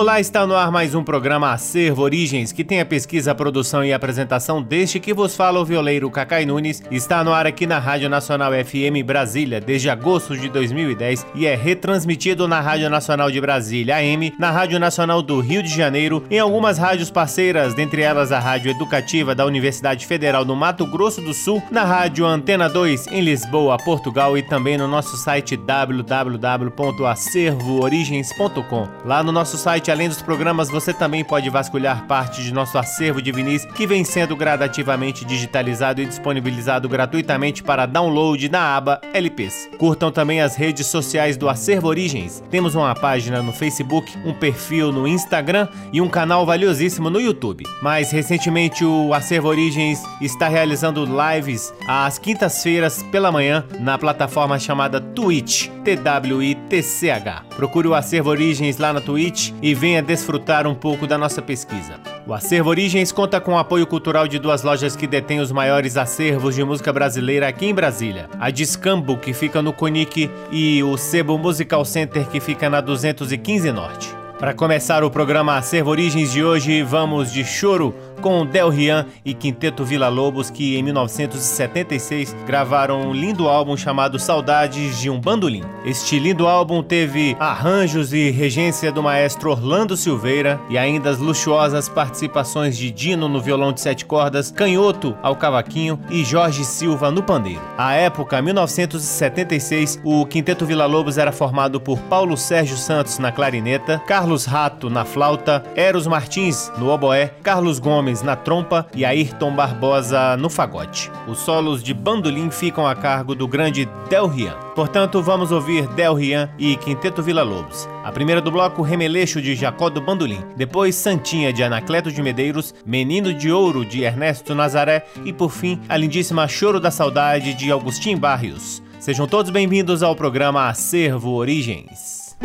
Olá, está no ar mais um programa Acervo Origens, que tem a pesquisa, produção e apresentação deste que vos fala o violeiro Cacai Nunes. Está no ar aqui na Rádio Nacional FM Brasília desde agosto de 2010 e é retransmitido na Rádio Nacional de Brasília AM, na Rádio Nacional do Rio de Janeiro, em algumas rádios parceiras, dentre elas a Rádio Educativa da Universidade Federal do Mato Grosso do Sul, na Rádio Antena 2 em Lisboa, Portugal e também no nosso site www.acervoorigens.com. Lá no nosso site além dos programas, você também pode vasculhar parte de nosso acervo de vinis que vem sendo gradativamente digitalizado e disponibilizado gratuitamente para download na aba LPs. Curtam também as redes sociais do Acervo Origens. Temos uma página no Facebook, um perfil no Instagram e um canal valiosíssimo no YouTube. Mais recentemente, o Acervo Origens está realizando lives às quintas-feiras pela manhã na plataforma chamada Twitch, T-W-I-T-C-H. Procure o Acervo Origens lá na Twitch e venha desfrutar um pouco da nossa pesquisa. O Acervo Origens conta com o apoio cultural de duas lojas que detêm os maiores acervos de música brasileira aqui em Brasília. A Discambo, que fica no Conic, e o Sebo Musical Center, que fica na 215 Norte. Para começar o programa Acervo Origens de hoje, vamos de choro com Del Rian e Quinteto Vila Lobos, que em 1976 gravaram um lindo álbum chamado Saudades de um Bandolim. Este lindo álbum teve arranjos e regência do maestro Orlando Silveira e ainda as luxuosas participações de Dino no violão de sete cordas, Canhoto ao cavaquinho e Jorge Silva no pandeiro. À época, 1976, o Quinteto Vila Lobos era formado por Paulo Sérgio Santos na clarineta, Carlos Rato na flauta, Eros Martins no oboé, Carlos Gomes Gomes na trompa e Ayrton Barbosa no fagote. Os solos de bandolim ficam a cargo do grande Del Rian. Portanto, vamos ouvir Del Rian e Quinteto Vila Lobos. A primeira do bloco, Remeleixo de Jacó do Bandolim. Depois, Santinha de Anacleto de Medeiros, Menino de Ouro de Ernesto Nazaré e, por fim, a lindíssima Choro da Saudade de Agostinho Barrios. Sejam todos bem-vindos ao programa Acervo Origens.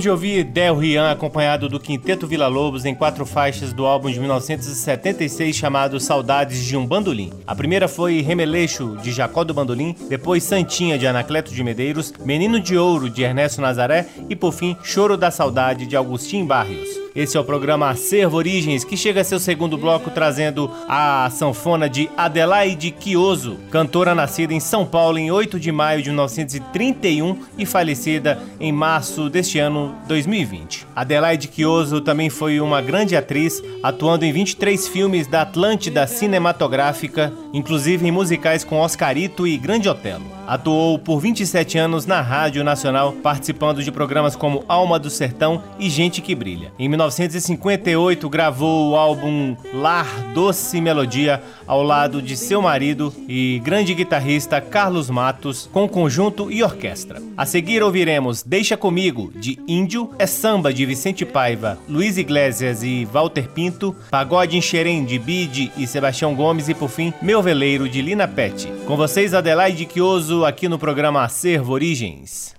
Acabamos de ouvir Del Rian acompanhado do Quinteto Vila Lobos em quatro faixas do álbum de 1976 chamado Saudades de um Bandolim. A primeira foi Remeleixo de Jacó do Bandolim, depois Santinha de Anacleto de Medeiros, Menino de Ouro de Ernesto Nazaré e por fim Choro da Saudade de Agostinho Barrios. Esse é o programa Acervo Origens, que chega a seu segundo bloco trazendo a sanfona de Adelaide Quioso, cantora nascida em São Paulo em 8 de maio de 1931 e falecida em março deste ano 2020. Adelaide Quioso também foi uma grande atriz, atuando em 23 filmes da Atlântida Cinematográfica, inclusive em musicais com Oscarito e Grande Otelo. Atuou por 27 anos na Rádio Nacional, participando de programas como Alma do Sertão e Gente que Brilha. Em 1958, gravou o álbum Lar Doce Melodia ao lado de seu marido e grande guitarrista Carlos Matos, com conjunto e orquestra. A seguir ouviremos Deixa Comigo, de Índio, É Samba, de Vicente Paiva, Luiz Iglesias e Walter Pinto, Pagode em Xerém, de Bide e Sebastião Gomes e, por fim, Meu Veleiro, de Lina Pet. Com vocês, Adelaide Quioso, aqui no programa Acervo Origens.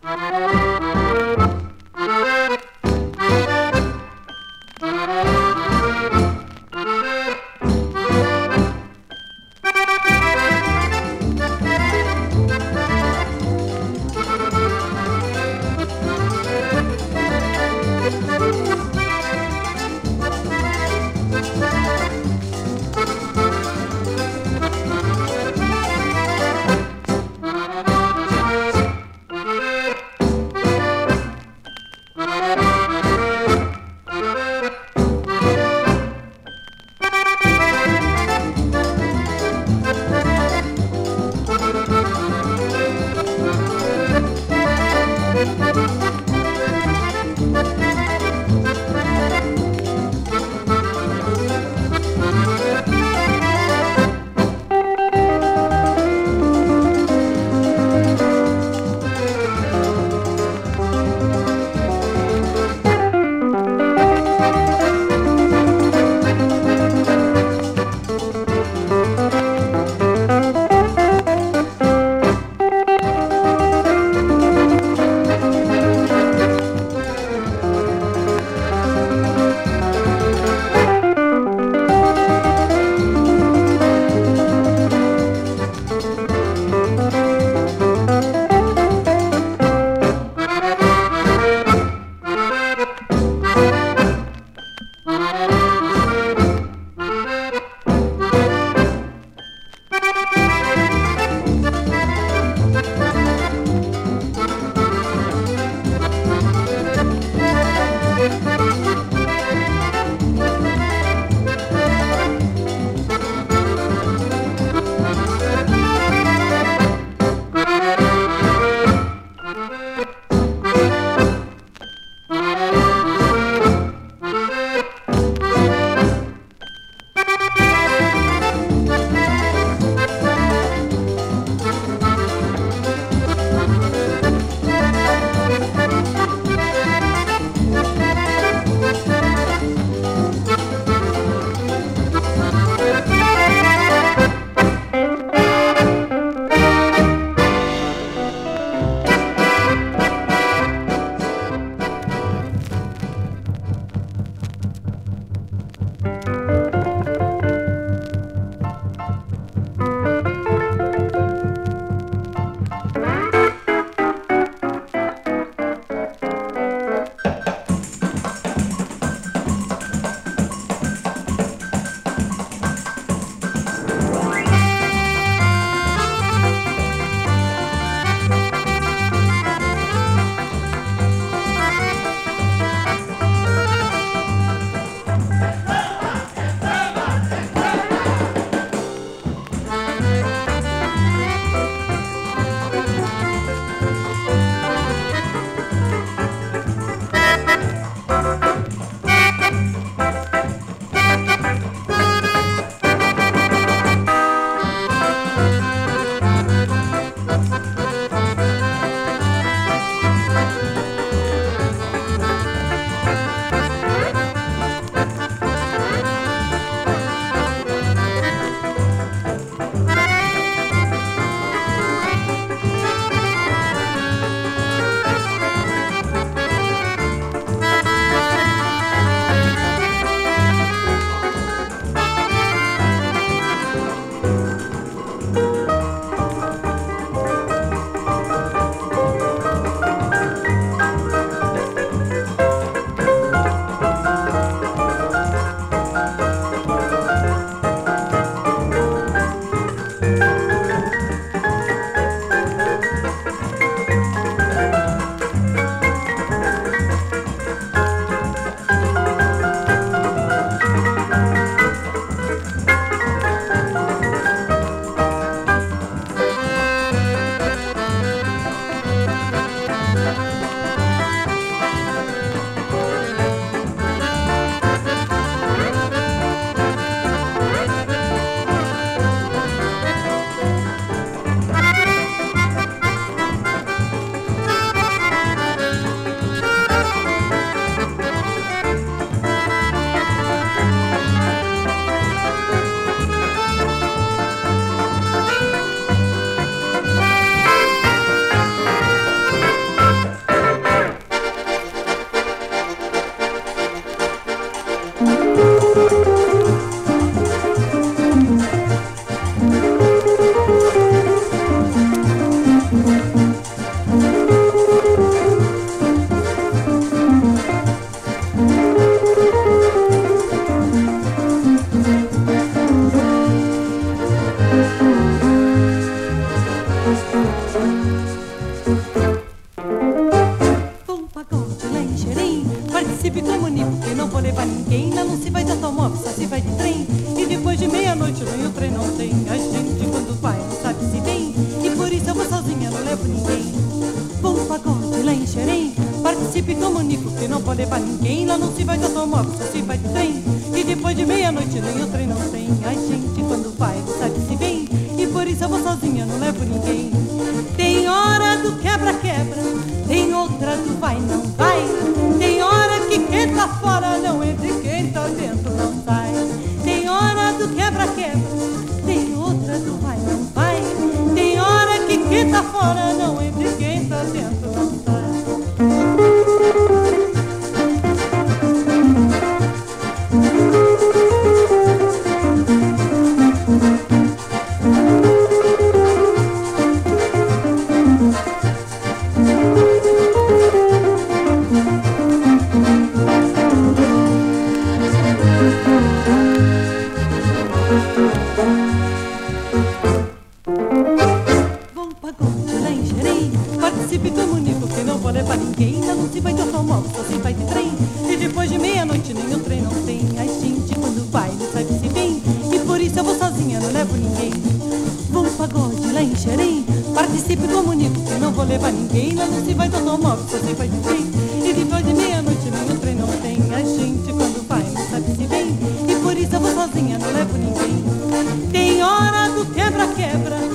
quebrar.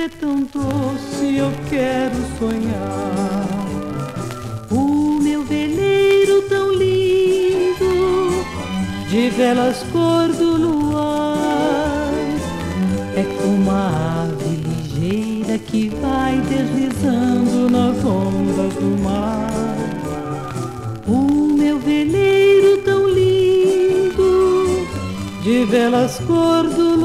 é tão doce, eu quero sonhar. O meu veleiro tão lindo, de velas cor do luar, é como a ave ligeira que vai deslizando nas ondas do mar. O meu veleiro tão lindo, de velas cor do luar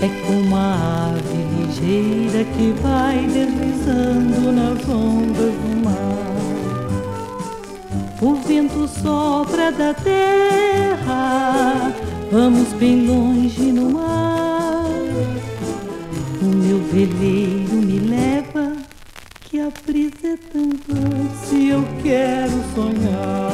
é como a ave ligeira que vai deslizando nas ondas do mar. O vento sopra da terra, vamos bem longe no ar. O meu veleiro me leva, que a brisa é tão doce, eu quero sonhar.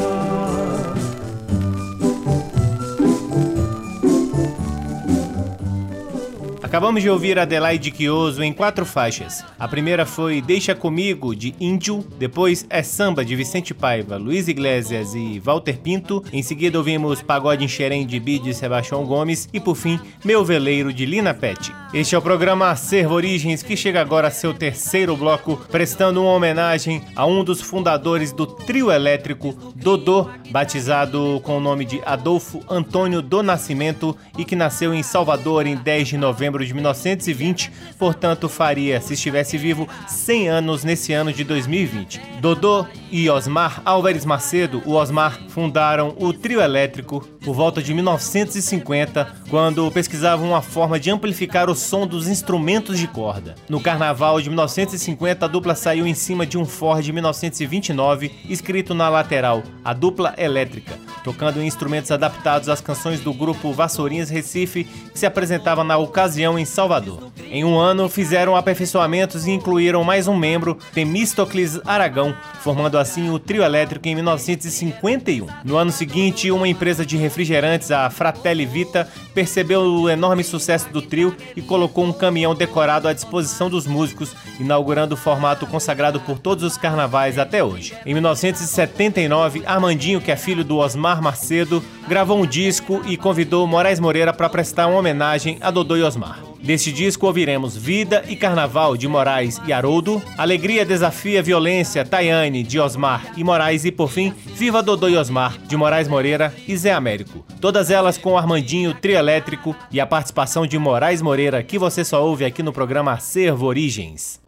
Acabamos de ouvir Adelaide Quioso em quatro faixas. A primeira foi Deixa Comigo, de Índio, depois É Samba, de Vicente Paiva, Luiz Iglesias e Walter Pinto, em seguida ouvimos Pagode em Xerém, de Bide e Sebastião Gomes, e por fim, Meu Veleiro, de Lina Pet. Este é o programa Acervo Origens, que chega agora a seu terceiro bloco, prestando uma homenagem a um dos fundadores do trio elétrico Dodô, batizado com o nome de Adolfo Antônio do Nascimento e que nasceu em Salvador em 10 de novembro de 1920, portanto faria, se estivesse vivo, 100 anos nesse ano de 2020. Dodô e Osmar Álvares Macedo, o Osmar, fundaram o trio elétrico por volta de 1950, quando pesquisavam uma forma de amplificar o som dos instrumentos de corda. No carnaval de 1950, a dupla saiu em cima de um Ford 1929, escrito na lateral, a dupla elétrica, tocando instrumentos adaptados às canções do grupo Vassourinhas Recife, que se apresentava na ocasião em Salvador. Em um ano, fizeram aperfeiçoamentos e incluíram mais um membro, Temístocles Aragão, formando assim o trio elétrico em 1951. No ano seguinte, uma empresa de refrigerantes, a Fratelli Vita, percebeu o enorme sucesso do trio e colocou um caminhão decorado à disposição dos músicos, inaugurando o formato consagrado por todos os carnavais até hoje. Em 1979, Armandinho, que é filho do Osmar Macedo, gravou um disco e convidou Moraes Moreira para prestar uma homenagem a Dodô e Osmar. Deste disco ouviremos Vida e Carnaval de Moraes e Haroldo, Alegria Desafia Violência, Tayane de Osmar e Moraes e por fim Viva Dodô e Osmar de Moraes Moreira e Zé Américo. Todas elas com Armandinho Trio Elétrico e a participação de Moraes Moreira que você só ouve aqui no programa Acervo Origens.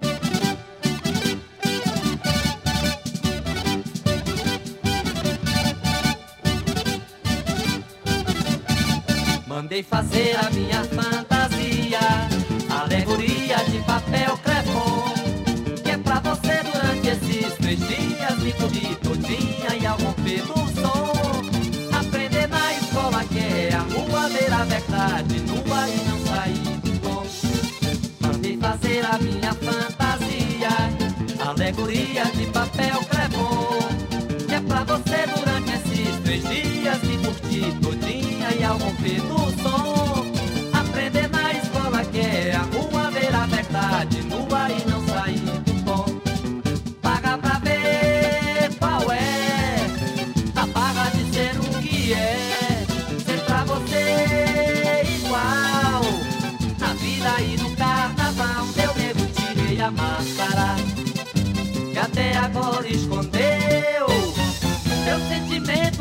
Mandei fazer a minha minha fantasia, alegoria de papel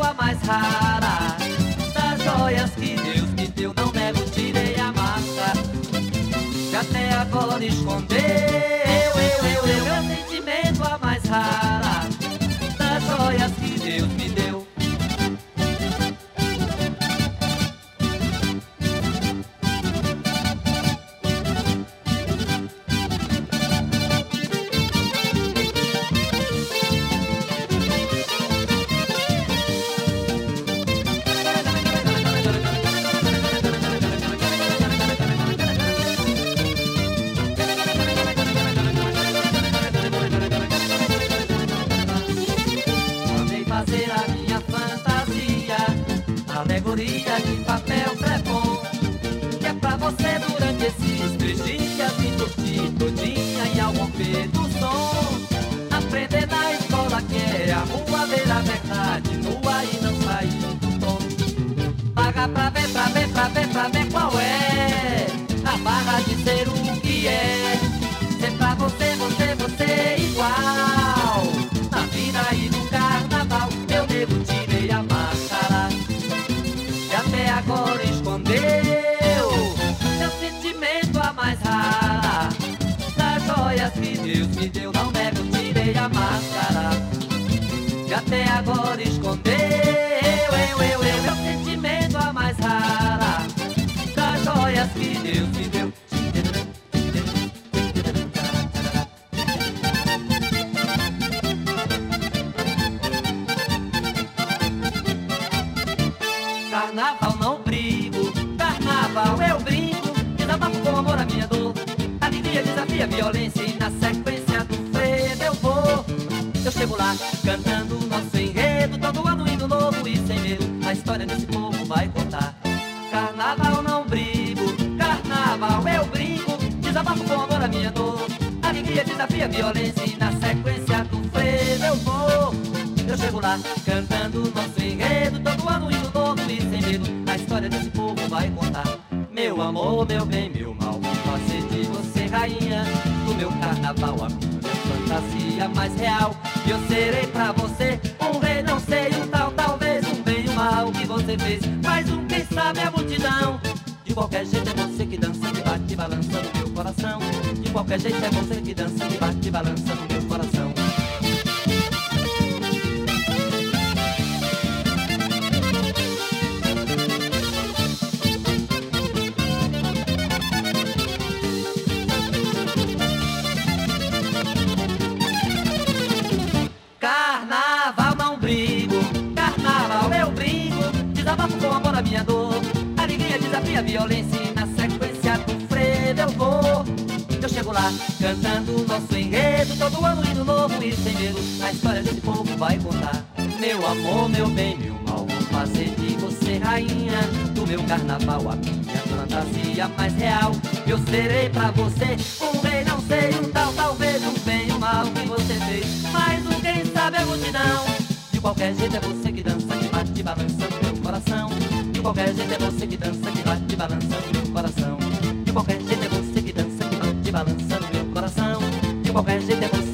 a mais rara. Das joias que Deus me deu Não nego, tirei a máscara Que até agora escondeu eu, eu, eu, Meu sentimento a mais rara até agora escondeu A violência e na sequência do frevo eu vou. Eu chego lá cantando nosso enredo Todo ano indo novo e sem medo A história desse povo vai contar. Meu amor, meu bem, meu mal Vou fazer de você rainha Do meu carnaval. A minha fantasia mais real Eu serei pra você um rei, não sei, um tal, talvez um bem, um mal que você fez. Mas um quem sabe a multidão De qualquer jeito é você que dança, que bate De qualquer jeito é você que dança, que bate balançando meu coração. De qualquer jeito é você que dança, que bate balançando meu coração. De qualquer jeito é você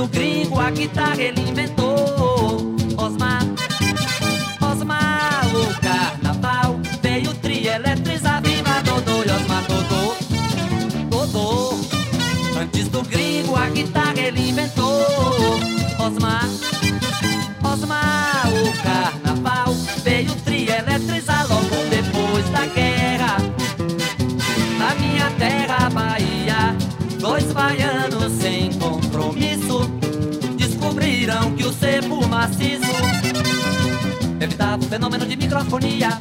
do gringo a guitarra ele inventou. Osmar Osmar, o carnaval veio trieletrizar Viva Dodô e Osmar Dodô Dodô. Antes do gringo a guitarra ele inventou. Osmar Osmar, o carnaval veio trieletrizar Logo depois da guerra. Na minha terra, Bahia Dois baianos cepo maciço evitava o fenômeno de microfonia.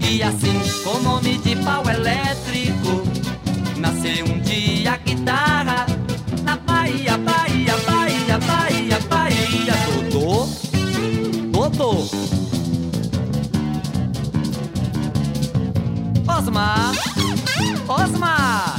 E assim, com nome de pau elétrico, nasceu um dia a guitarra na Bahia, Bahia, Bahia, Bahia, Bahia. Dodô, Dodô. Osmar, Osmar.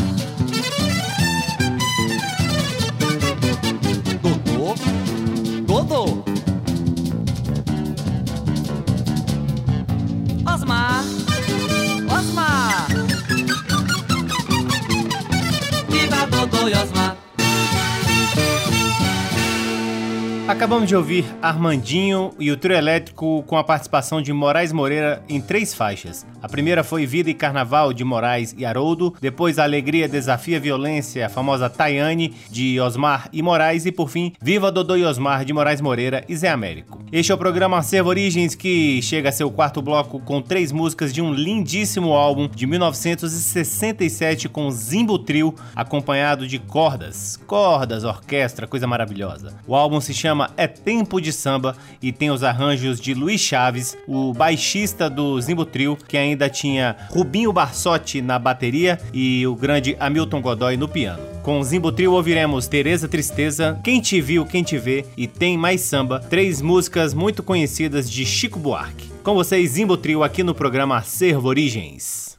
Acabamos de ouvir Armandinho e o trio elétrico com a participação de Moraes Moreira em três faixas. A primeira foi Vida e Carnaval de Moraes e Haroldo, depois Alegria Desafia Violência, a famosa Tayane de Osmar e Moraes e por fim Viva Dodô e Osmar de Moraes Moreira e Zé Américo. Este é o programa Acervo Origens que chega a seu quarto bloco com três músicas de um lindíssimo álbum de 1967 com Zimbo Trio, acompanhado de cordas, cordas, orquestra, coisa maravilhosa. O álbum se chama É Tempo de Samba e tem os arranjos de Luiz Chaves, o baixista do Zimbo Trio, que ainda tinha Rubinho Barsotti na bateria e o grande Hamilton Godoy no piano. Com o Zimbo Trio ouviremos Tereza Tristeza, Quem Te Viu, Quem Te Vê e Tem Mais Samba, três músicas muito conhecidas de Chico Buarque. Com vocês, Zimbo Trio aqui no programa Acervo Origens.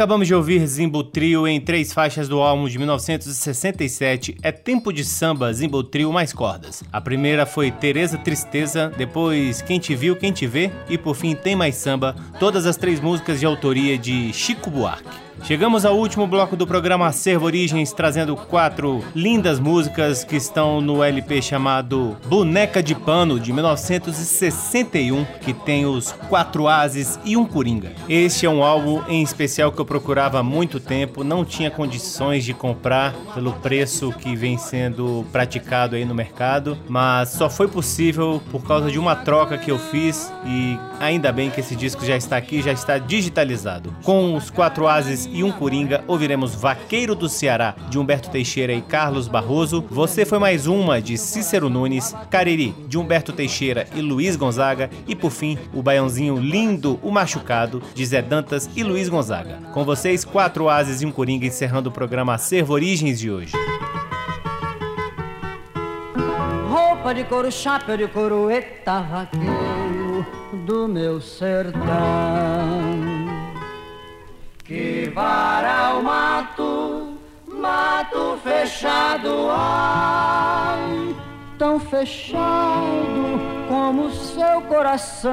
Acabamos de ouvir Zimbo Trio em três faixas do álbum de 1967 É Tempo de Samba, Zimbo Trio mais cordas. A primeira foi Tereza Tristeza, depois Quem Te Viu, Quem Te Vê e por fim Tem Mais Samba, todas as três músicas de autoria de Chico Buarque. Chegamos ao último bloco do programa Acervo Origens, trazendo quatro lindas músicas que estão no LP chamado Boneca de Pano, de 1961, que tem os quatro ases e um coringa. Este é um álbum em especial que eu procurava há muito tempo, não tinha condições de comprar pelo preço que vem sendo praticado aí no mercado, mas só foi possível por causa de uma troca que eu fiz e ainda bem que esse disco já está aqui, já está digitalizado. Com os quatro ases e um Coringa, ouviremos Vaqueiro do Ceará, de Humberto Teixeira e Carlos Barroso. Você foi mais uma, de Cícero Nunes. Cariri, de Humberto Teixeira e Luiz Gonzaga. E por fim, o baiãozinho lindo, o machucado, de Zé Dantas e Luiz Gonzaga. Com vocês, quatro ases e um Coringa, encerrando o programa Acervo Origens de hoje. Roupa de couro, chapéu de couro, eita vaqueiro do meu sertão que vara o mato, mato fechado, ai, tão fechado como seu coração.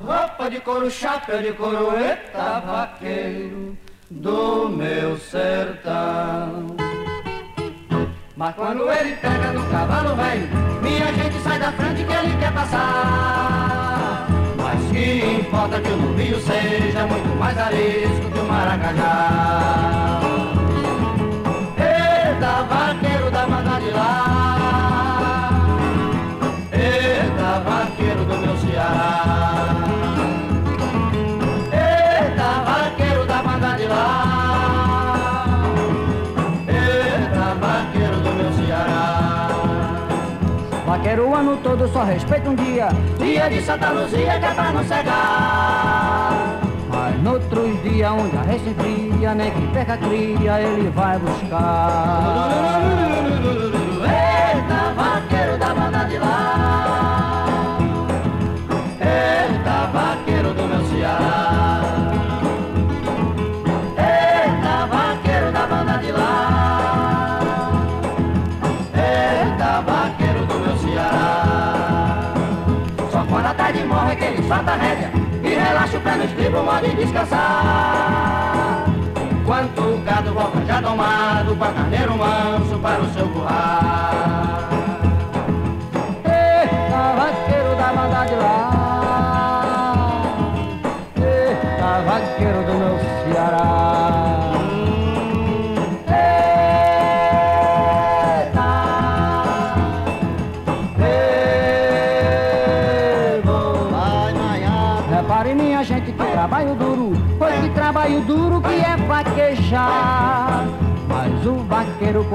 Roupa de couro, chapéu de couro, eita vaqueiro do meu sertão. Mas quando ele pega no cavalo velho, minha gente sai da frente que ele quer passar. Que importa que o navio seja muito mais arisco que o maracajá. Ano todo só respeita um dia. Dia de Santa Luzia que é pra não cegar. Mas noutros dias onde a res fria Nem que perca a cria ele vai buscar. Eita, vaqueiro da banda de lá. Eita, vaqueiro do meu Ceará no estribo, pode descansar. Quanto gado volta já domado, com a carneiro manso para o seu curral.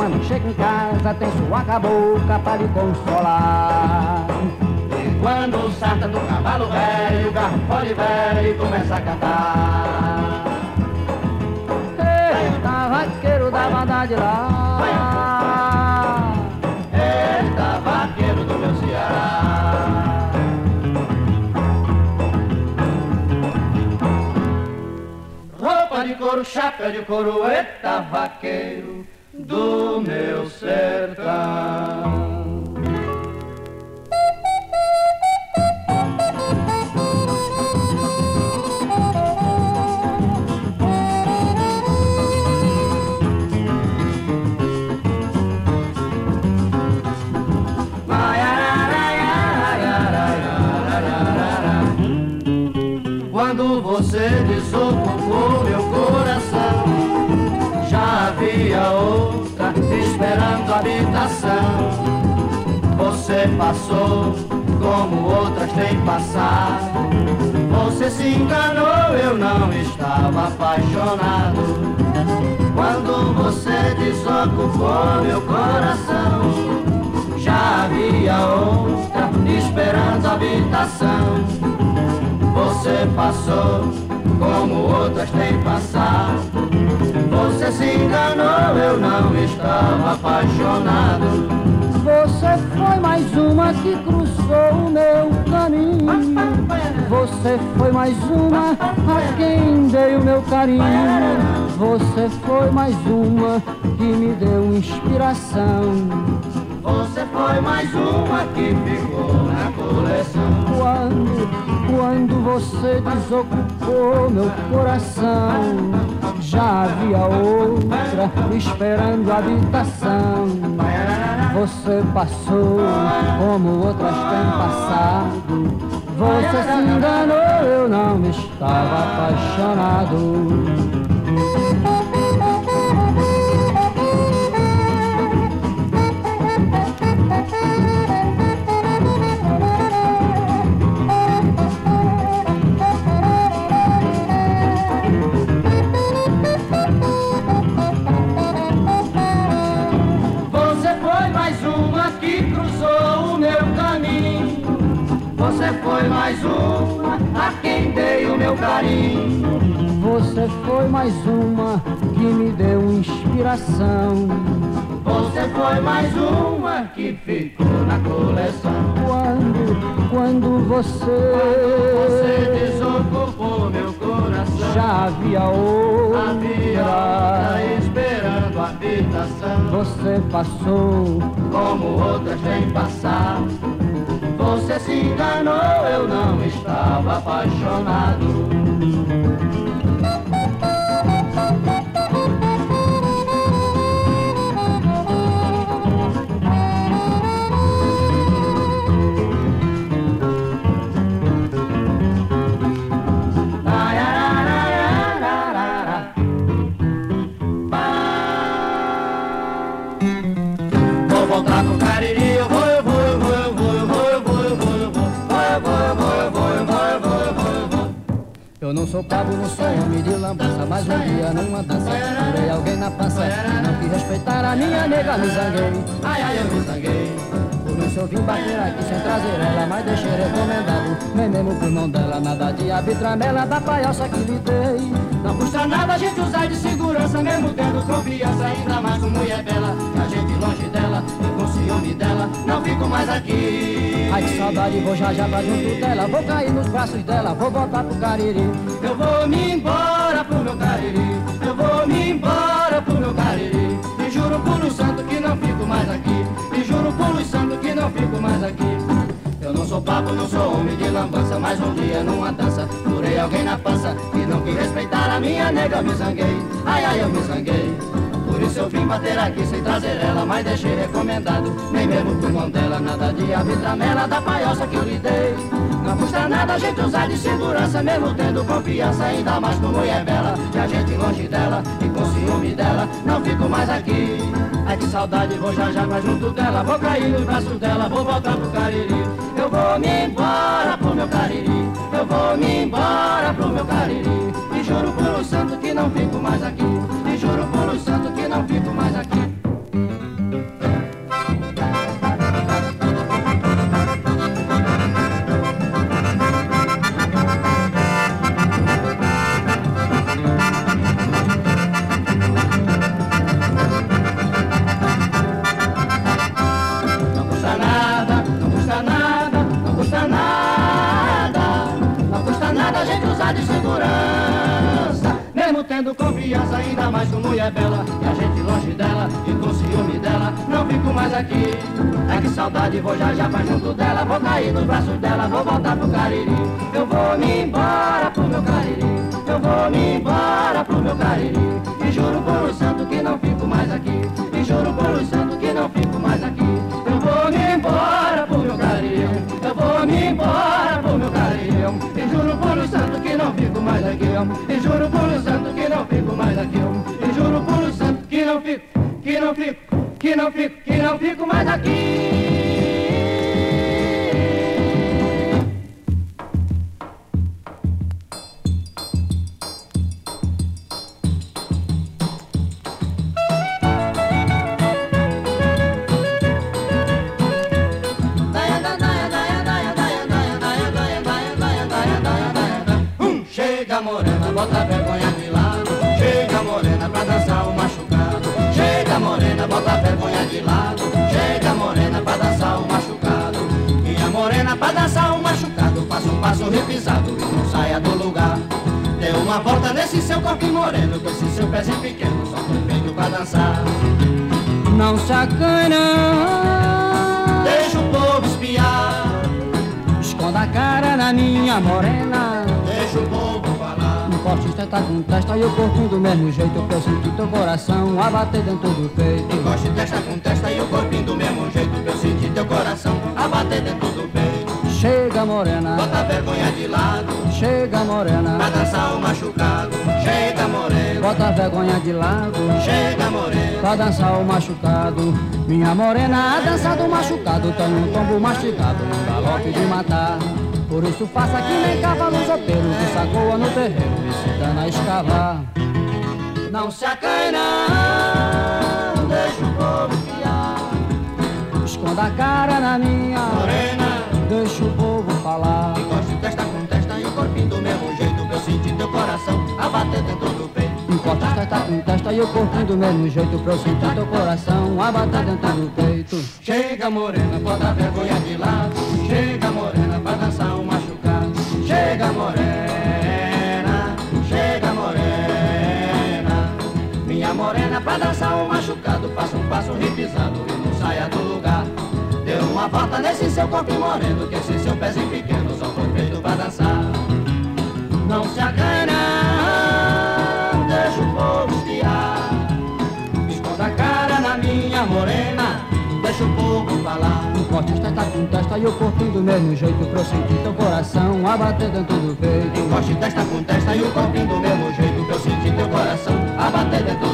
Quando chega em casa tem sua cabocla para lhe consolar. E quando salta do cavalo velho, o garro fole velho começa a cantar. Eita, vaqueiro da banda de lá. Eita, vaqueiro do meu Ceará. De couro, chapéu de couro, eita, vaqueiro do meu sertão. Passou como outras têm passado. Você se enganou, eu não estava apaixonado. Quando você desocupou meu coração, já havia outra esperando habitação. Você passou como outras têm passado. Você se enganou, eu não estava apaixonado. Você foi mais uma que cruzou o meu caminho. Você foi mais uma a quem dei o meu carinho. Você foi mais uma que me deu inspiração. Você foi mais uma que ficou na coleção. Quando, quando você desocupou meu coração, já havia outra esperando habitação. Você passou como outras têm passado. Você se enganou, eu não estava apaixonado. Você foi mais uma a quem dei o meu carinho. Você foi mais uma que me deu inspiração. Você foi mais uma que ficou na coleção. Quando, quando você, Você desocupou meu coração. já havia Havia outra outra. esperando a habitação. Você passou Como outras têm passado. Você se enganou, eu não estava apaixonado. Sou pavo, não sou homem de lambança Mas um dia numa dança Segurei alguém na pança Não quis respeitar a minha nega, me zanguei Ai, ai, eu me zanguei. Por isso eu vim bater aqui sem trazer ela Mas deixei recomendado Nem mesmo pro irmão dela Nada de abitramela da palhaça que lhe dei Não custa nada a gente usar de segurança, mesmo tendo confiança, ainda mais com mulher bela. A gente ciúme dela, não fico mais aqui. Ai que saudade, vou já já pra junto dela Vou cair nos braços dela, vou voltar pro Cariri Eu vou me embora pro meu cariri, eu vou me embora pro meu cariri. E juro por um santo que não fico mais aqui, e juro por um santo que não fico mais aqui. Eu não sou papo, não sou homem de lambança Mas um dia numa dança, furei alguém na pança E não quis respeitar a minha nega, eu me zanguei Ai, ai, eu me zanguei por isso eu vim bater aqui sem trazer ela, mas deixei recomendado. Nem mesmo por mão dela, nada de arbitramela da paioça que eu lhe dei. Não custa nada a gente usar de segurança, mesmo tendo confiança, ainda mais com mulher bela. E a gente longe dela e com ciúme dela, não fico mais aqui. Ai que saudade, vou já já pra junto dela, vou cair no braço dela, vou voltar pro Cariri. Eu vou me embora pro meu Cariri, eu vou me embora pro meu Cariri. E juro por santo que não fico mais aqui, saudade, vou já já pra junto dela. Vou cair nos braços dela, vou voltar pro Cariri. Eu vou me embora pro meu Cariri. Eu vou me embora pro meu Cariri. E juro por um santo que não fico mais aqui. E juro por um santo que não fico mais aqui. Eu vou me embora pro meu Cariri. Eu vou me embora pro meu Cariri. E juro por um santo que não fico mais aqui. E juro por um santo que não fico mais aqui. E juro por um santo que não fico, que não fico, que não fico, que não fico mais aqui. Nesse seu corpo moreno. Com esse seu pezinho pequeno, só foi feito pra dançar. Não sacanha não. Deixa o povo espiar. Esconda a cara na minha morena. Deixa o povo falar. Um corte testa com testa e o corpinho do mesmo jeito que eu senti teu coração a bater dentro do peito. Encoste testa com testa e o corpinho do mesmo jeito que eu senti teu coração a bater dentro do peito. Chega morena, Bota a vergonha de lado, chega pra morena, dançar o machucado. Chega morena, bota a vergonha de lado. chega morena. Pra dançar o machucado. Minha morena, a dança do machucado. Tem um tombo mastigado, um galope de matar. Por isso faça que nem cavalo zopeiro Que sacoa no terreiro e se dá na escavar. Não se acanhe não, deixa o povo fiar. Esconda a cara na minha Morena, Deixa o povo falar encoste testa com testa e o corpinho do mesmo jeito que eu senti teu coração a bater dentro do peito. Encosta a testa com testa e o corpinho do mesmo jeito Pra eu sentir teu coração a bater dentro do peito Chega morena, bota a vergonha de lado. Chega morena pra dançar o machucado. Chega morena, chega morena. Minha morena pra dançar o machucado. Faça um passo repisado e não saia do lugar. Uma volta nesse seu corpo moreno. Que esse seu pezinho pequeno só foi feito pra dançar. Não se não, deixa o povo espiar. Esconda a cara na minha morena, deixa o povo falar. Encosta a testa com testa e o corpinho do mesmo jeito Pra eu sentir teu coração a bater dentro do peito Encoste testa com testa e o corpinho do mesmo jeito que eu senti teu coração a bater dentro do peito.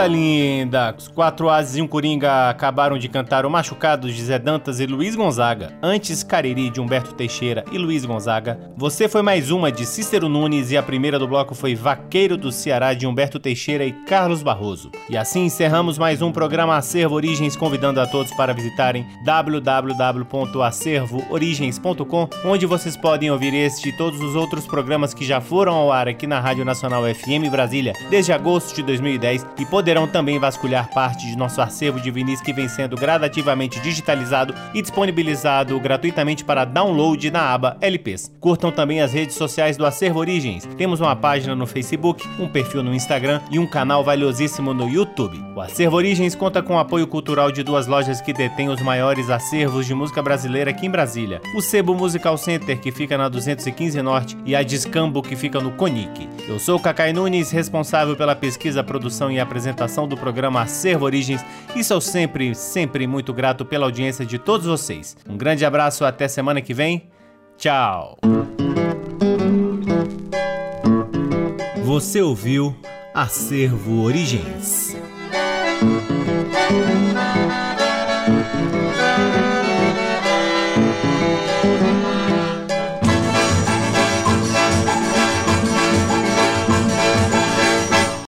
Coisa linda! Os quatro ases e um coringa acabaram de cantar o Machucados de Zé Dantas e Luiz Gonzaga. Antes, Cariri de Humberto Teixeira e Luiz Gonzaga. Você foi mais uma de Cícero Nunes e a primeira do bloco foi Vaqueiro do Ceará de Humberto Teixeira e Carlos Barroso. E assim encerramos mais um programa Acervo Origens, convidando a todos para visitarem www.acervoorigens.com, onde vocês podem ouvir este e todos os outros programas que já foram ao ar aqui na Rádio Nacional FM Brasília desde agosto de 2010 e poderão também vasculhar parte de nosso acervo de vinis que vem sendo gradativamente digitalizado e disponibilizado gratuitamente para download na aba LPs. Curtam também as redes sociais do Acervo Origens. Temos uma página no Facebook, um perfil no Instagram e um canal valiosíssimo no YouTube. O Acervo Origens conta com o apoio cultural de duas lojas que detêm os maiores acervos de música brasileira aqui em Brasília: o Sebo Musical Center, que fica na 215 Norte, e a Discambo, que fica no Conic. Eu sou o Cacai Nunes, responsável pela pesquisa, produção e apresentação do programa Acervo Origens e sou sempre, sempre muito grato pela audiência de todos vocês. Um grande abraço, até semana que vem. Tchau! Você ouviu Acervo Origens.